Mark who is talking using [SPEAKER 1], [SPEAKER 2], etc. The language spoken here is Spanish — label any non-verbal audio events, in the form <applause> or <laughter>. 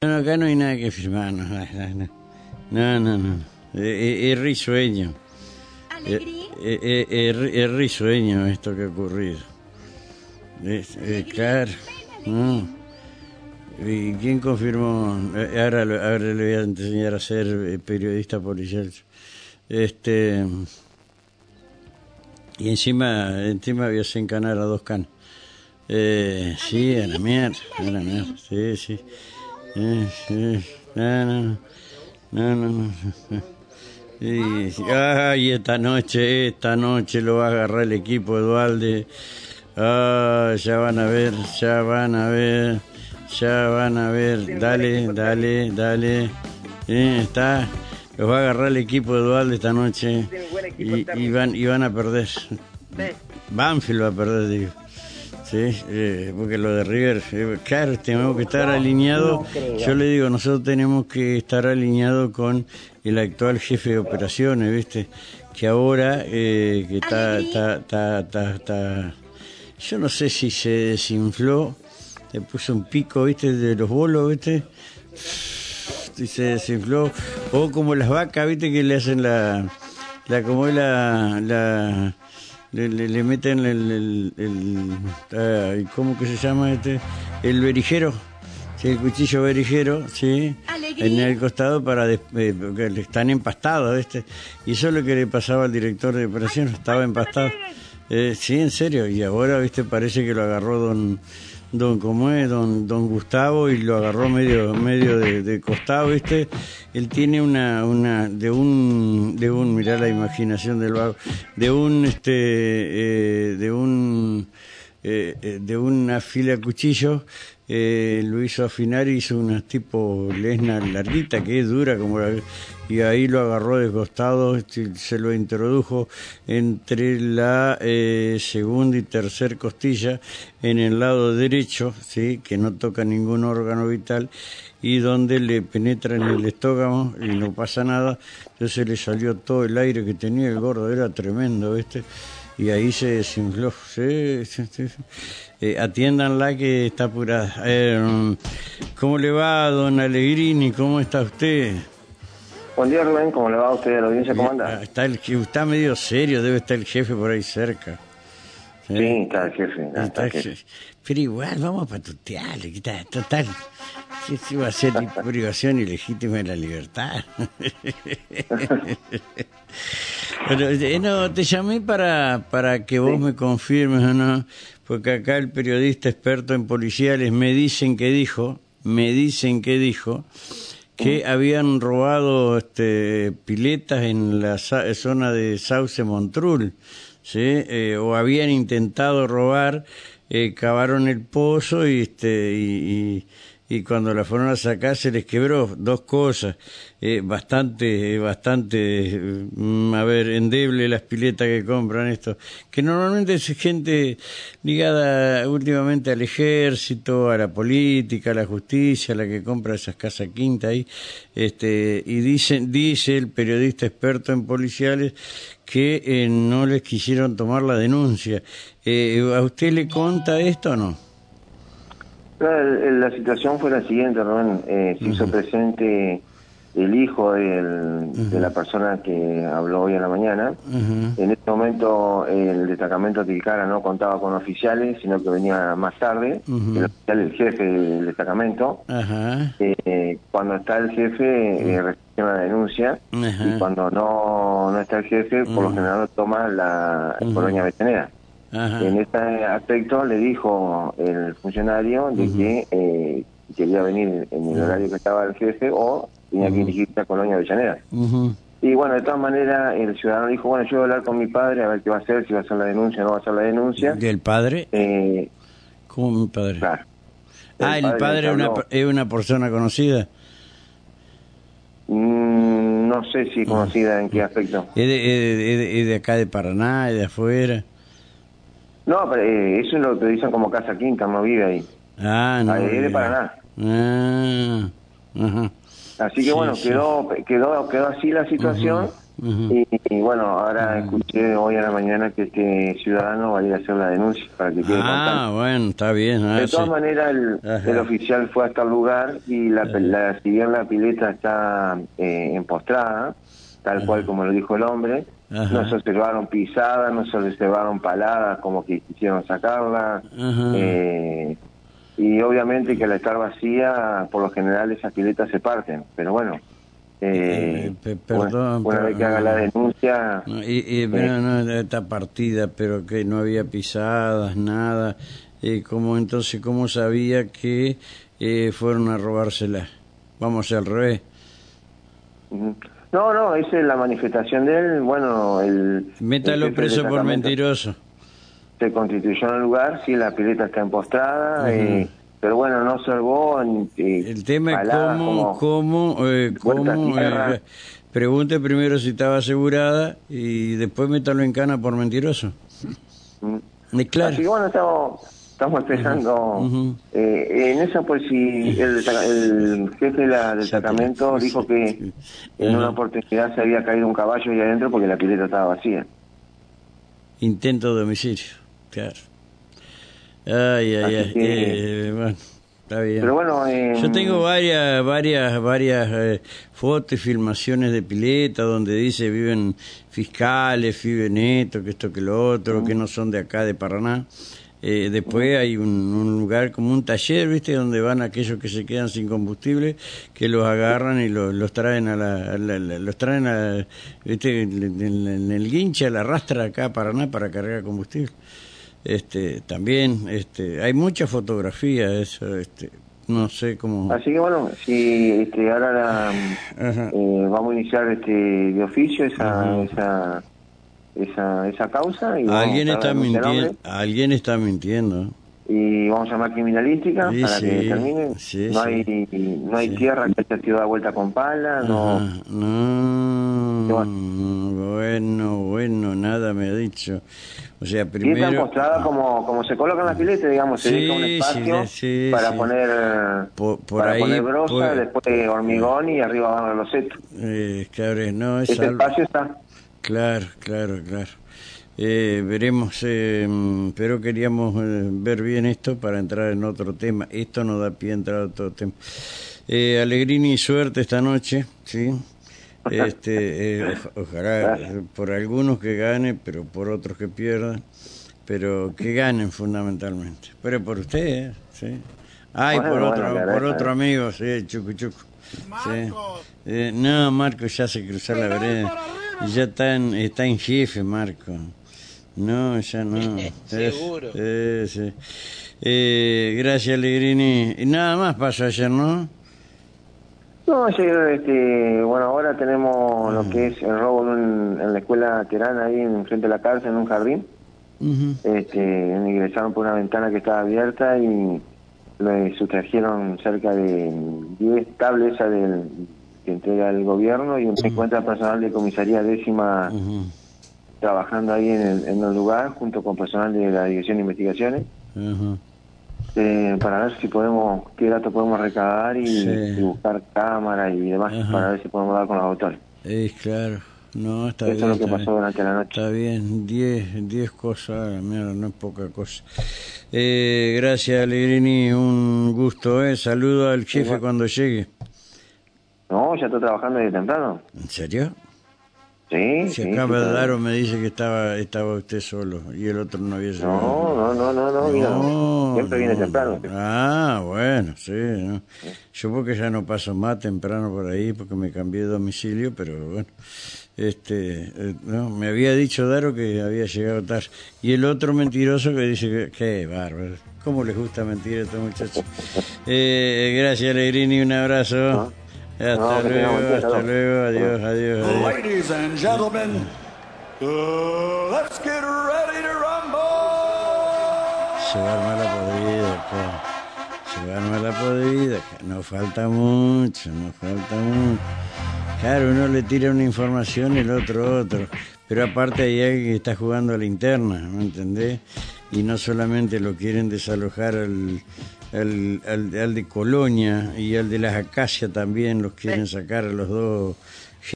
[SPEAKER 1] No, acá no hay nada que firmar, no, no, no, no, no. Es, es risueño.
[SPEAKER 2] ¿Alegría?
[SPEAKER 1] Es, es- risueño esto que ha ocurrido. Eh, claro. no. ¿Y quién confirmó? Eh, Ahora, ahora le voy a enseñar a ser eh, periodista policial. Este. Y encima, encima voy a encanar a dos canas. Eh, sí, a la mierda, a la mierda, sí, sí. No, no, no, no, sí. Ay, esta noche, esta noche lo va a agarrar el equipo Edualde. Ah, ya van a ver, ya van a ver, ya van a ver. Dale, dale, dale. Eh, está. Los va a agarrar el equipo Edualde esta noche. Y, y van, y van a perder. Banfield va a perder, digo. Sí, eh, porque lo de River, eh, claro, tenemos que estar alineados. Yo le digo, nosotros tenemos que estar alineados con el actual jefe de operaciones, ¿viste? Que ahora, eh, que está, está, está, está, está- yo no sé si se desinfló, le puso un pico, ¿viste? De los bolos, ¿viste? y se desinfló o como las vacas viste que le hacen la la como es la la le, le- le meten el, el, cómo que se llama este el berijero sí, el cuchillo berijero sí
[SPEAKER 2] Alegría.
[SPEAKER 1] en el costado para des- eh, porque le están empastados este y eso es lo que le pasaba al director de operaciones estaba empastado. eh, sí en serio y ahora viste parece que lo agarró don don cómo es don don Gustavo y lo agarró medio medio de, costado viste él tiene una una de un de un mirá la imaginación del vago de un este eh, de un eh, eh, de una fila de cuchillos eh, lo hizo afinar y hizo una tipo lesna larguita que es dura como la- y ahí lo agarró de costado este, se lo introdujo entre la eh, segunda y tercer costilla en el lado derecho sí que no toca ningún órgano vital y donde le penetra en el estómago y no pasa nada entonces le salió todo el aire que tenía el gordo era tremendo ¿viste? Y ahí se desinfló. Sí, sí, sí. Eh, atiéndanla que está apurada. Eh, ¿Cómo le va, don Alegrini? ¿Cómo está usted?
[SPEAKER 3] Buen día, Rubén. ¿Cómo le va a usted a la audiencia? ¿Cómo
[SPEAKER 1] Ah,
[SPEAKER 3] anda?
[SPEAKER 1] Está, el, está medio serio, debe estar el jefe por ahí cerca.
[SPEAKER 3] Sí, está el jefe.
[SPEAKER 1] Está
[SPEAKER 3] Está el jefe.
[SPEAKER 1] Pero igual, vamos a patutearle, está total. ¿Qué va a hacer <laughs> privación ilegítima de la libertad? <laughs> <laughs> Pero, eh, no, te llamé para, para que vos me confirmes o no, porque acá el periodista experto en policiales me dicen que dijo, me dicen que dijo, que habían robado este, piletas en la zona de Sauce Montrul, ¿sí? Eh, o habían intentado robar, eh, cavaron el pozo y, este, y, y- y cuando la fueron a sacar se les quebró dos cosas, eh, bastante, eh, bastante, mm, a ver, endeble las piletas que compran esto, que normalmente es gente ligada últimamente al ejército, a la política, a la justicia, la que compra esas casas quinta ahí, este, y dicen, dice el periodista experto en policiales que eh, no les quisieron tomar la denuncia. Eh, ¿A usted le conta esto o no?
[SPEAKER 3] El- la situación fue la siguiente, Rubén. Eh, se hizo presente el hijo del- de la persona que habló hoy a la mañana. En este momento el destacamento Tilcara no contaba con oficiales, sino que venía más tarde. El oficial, el jefe del destacamento. Eh, cuando está el jefe, eh, recibe una denuncia. Y cuando no, no está el jefe, por lo general toma la colonia Avellaneda.
[SPEAKER 1] Ajá.
[SPEAKER 3] En este aspecto le dijo el funcionario de que eh, quería venir en el horario que estaba el jefe o tenía que dirigirse a Colonia Avellaneda. Y bueno, de todas maneras, el ciudadano dijo, bueno, yo voy a hablar con mi padre a ver qué va a hacer, si va a hacer la denuncia o no va a hacer la denuncia.
[SPEAKER 1] ¿Del padre?
[SPEAKER 3] Eh,
[SPEAKER 1] ¿Cómo mi padre?
[SPEAKER 3] claro.
[SPEAKER 1] ah, el padre es una, es una persona conocida.
[SPEAKER 3] Mm, no sé si conocida en qué aspecto.
[SPEAKER 1] ¿Es de, es de- es de- es de acá de Paraná, es de afuera?
[SPEAKER 3] No, pero eh, eso es lo que dicen como Casa Quinta, no vive ahí.
[SPEAKER 1] Ah, no.
[SPEAKER 3] Ah, es de. Paraná.
[SPEAKER 1] Ah, ajá.
[SPEAKER 3] Así que
[SPEAKER 1] Sí,
[SPEAKER 3] bueno,
[SPEAKER 1] sí.
[SPEAKER 3] quedó, quedó, quedó así la situación y, bueno, ahora escuché hoy a la mañana que este ciudadano va a ir a hacer la denuncia para que quede
[SPEAKER 1] Ah, bueno, está bien. Ah,
[SPEAKER 3] de todas maneras, el oficial fue hasta el lugar y la, la- si bien la pileta está eh, empostrada, tal cual como lo dijo el hombre,
[SPEAKER 1] Ajá.
[SPEAKER 3] no se observaron pisadas, no se observaron paladas como que quisieron sacarla. Eh, y obviamente que al estar vacía, por lo general esas piletas se parten. Pero bueno, eh,
[SPEAKER 1] Eh,
[SPEAKER 3] una-
[SPEAKER 1] perdón,
[SPEAKER 3] una, vez que haga la denuncia,
[SPEAKER 1] No, y, y, pero no, está partida, pero que no había pisadas, nada. Eh, ¿cómo, entonces, ¿cómo sabía que eh, fueron a robársela? Vamos al revés.
[SPEAKER 3] No, no, esa es la manifestación de él. Bueno, el.
[SPEAKER 1] Métalo
[SPEAKER 3] el
[SPEAKER 1] preso por mentiroso.
[SPEAKER 3] Se constituyó en el lugar, sí, la pileta está empostrada, eh, pero bueno, no observó. eh,
[SPEAKER 1] El tema es cómo, cómo, eh, cómo, eh, pregunte primero si estaba asegurada y después métalo en cana por mentiroso.
[SPEAKER 3] Mm.
[SPEAKER 1] Es claro.
[SPEAKER 3] Así que bueno, estamos, estamos empezando.
[SPEAKER 1] Ujú.
[SPEAKER 3] eh, en eso, pues, si el, jefe de la- del destacamento dijo que en una oportunidad se había caído un caballo ahí adentro porque la pileta estaba vacía.
[SPEAKER 1] Intento de homicidio, claro. Ay, ay, ay.
[SPEAKER 3] que-
[SPEAKER 1] eh, bueno, está bien.
[SPEAKER 3] Pero bueno, eh,
[SPEAKER 1] Yo tengo varias, varias, varias eh, fotos y filmaciones de pileta donde dice viven fiscales, viven esto, que esto, que lo otro, que no son de acá, de Paraná. Eh, después hay un, un lugar como un taller, ¿viste? Donde van aquellos que se quedan sin combustible, que los agarran y los, los traen a la, a la- la- los traen a, ¿viste? En, el guinche, a la rastra acá a Paraná para cargar combustible. Este, también, este, hay mucha fotografía eso, este, no sé cómo.
[SPEAKER 3] Así que bueno, si este, ahora la, eh, vamos a iniciar este de oficio esa esa esa, esa causa y
[SPEAKER 1] Alguien está mintiendo, alguien está mintiendo.
[SPEAKER 3] y vamos a llamar criminalística
[SPEAKER 1] Sí,
[SPEAKER 3] para que determinen
[SPEAKER 1] sí,
[SPEAKER 3] no hay no hay tierra que haya sido da vuelta con pala no.
[SPEAKER 1] Bueno, bueno, nada me ha dicho. O sea,
[SPEAKER 3] y está
[SPEAKER 1] primero...
[SPEAKER 3] empostrada como como se colocan las piletas digamos se
[SPEAKER 1] Sí,
[SPEAKER 3] deja un espacio
[SPEAKER 1] sí,
[SPEAKER 3] para poner
[SPEAKER 1] Por- por
[SPEAKER 3] para
[SPEAKER 1] ahí,
[SPEAKER 3] poner brosa después hormigón y arriba van los setos.
[SPEAKER 1] Eh, no, es
[SPEAKER 3] ese
[SPEAKER 1] algo...
[SPEAKER 3] espacio está
[SPEAKER 1] Claro, claro, claro. Eh, veremos, eh, pero queríamos eh, ver bien esto para entrar en otro tema. Esto no da pie a entrar a otro tema. Eh, Alegrini, suerte esta noche, ¿sí? Este, eh, oj- ojalá por algunos que gane, pero por otros que pierdan, pero que ganen fundamentalmente. Pero por usted, ¿eh? ¿sí? Ay,
[SPEAKER 3] Bueno,
[SPEAKER 1] por otro, por otro amigo, sí, Chucu Chucu. Sí. Eh, no, Marco ya se cruzó la vereda. Ya está en, está en jefe, Marco. No, ya no. <laughs>
[SPEAKER 2] Seguro.
[SPEAKER 1] Eh, sí. Eh, gracias, Alegrini. Y nada más pasó ayer, ¿no?
[SPEAKER 3] No, ayer, este, bueno, ahora tenemos lo que es el robo en, un- en la escuela Terán, ahí en frente de la cárcel, en un jardín. Este, ingresaron por una ventana que estaba abierta y le sustrajeron cerca de 10 tablets esas del, que entrega el gobierno y un 50 personal de comisaría décima trabajando ahí en el, en el lugar junto con personal de la Dirección de Investigaciones eh, para ver si podemos, qué datos podemos recabar y,
[SPEAKER 1] Sí.
[SPEAKER 3] y buscar cámaras y demás para ver si podemos dar con los autores.
[SPEAKER 1] Eh, claro. No, está
[SPEAKER 3] Eso
[SPEAKER 1] bien.
[SPEAKER 3] es lo que pasó
[SPEAKER 1] bien.
[SPEAKER 3] durante la noche.
[SPEAKER 1] Está bien, 10 10 cosas, mierda, no es poca cosa. Eh, gracias, Alegrini, un gusto, ¿eh? Saludo al jefe
[SPEAKER 3] Igual.
[SPEAKER 1] cuando llegue.
[SPEAKER 3] No, ya estoy trabajando desde temprano.
[SPEAKER 1] ¿En serio?
[SPEAKER 3] Sí,
[SPEAKER 1] Si
[SPEAKER 3] sí.
[SPEAKER 1] acá
[SPEAKER 3] sí, claro.
[SPEAKER 1] Daro me dice que estaba estaba usted solo y el otro no había llegado.
[SPEAKER 3] No, no, no, no, no, mira,
[SPEAKER 1] No,
[SPEAKER 3] siempre viene
[SPEAKER 1] no.
[SPEAKER 3] temprano.
[SPEAKER 1] Ah, bueno, sí. ¿no? Yo porque ya no paso más temprano por ahí porque me cambié de domicilio, pero bueno. Este, eh, no, me había dicho Daro que había llegado tarde. Y el otro mentiroso que dice que, qué bárbaro. ¿Cómo les gusta mentir a estos muchachos? <laughs> Eh, gracias, Alegrini, un abrazo. Hasta
[SPEAKER 3] No,
[SPEAKER 1] luego, hasta
[SPEAKER 3] hasta
[SPEAKER 1] luego, adiós, adiós, adiós.
[SPEAKER 4] Ladies and gentlemen, uh, let's get ready to rumble.
[SPEAKER 1] Se va a armar la podrida acá. Se va a armar la podrida acá. No falta mucho, no falta mucho. Claro, uno le tira una información y el otro otro. Pero aparte hay alguien que está jugando a la interna, ¿me entendés? Y no solamente lo quieren desalojar al, al, al de Colonia y al de las Acacias también los quieren sacar a los dos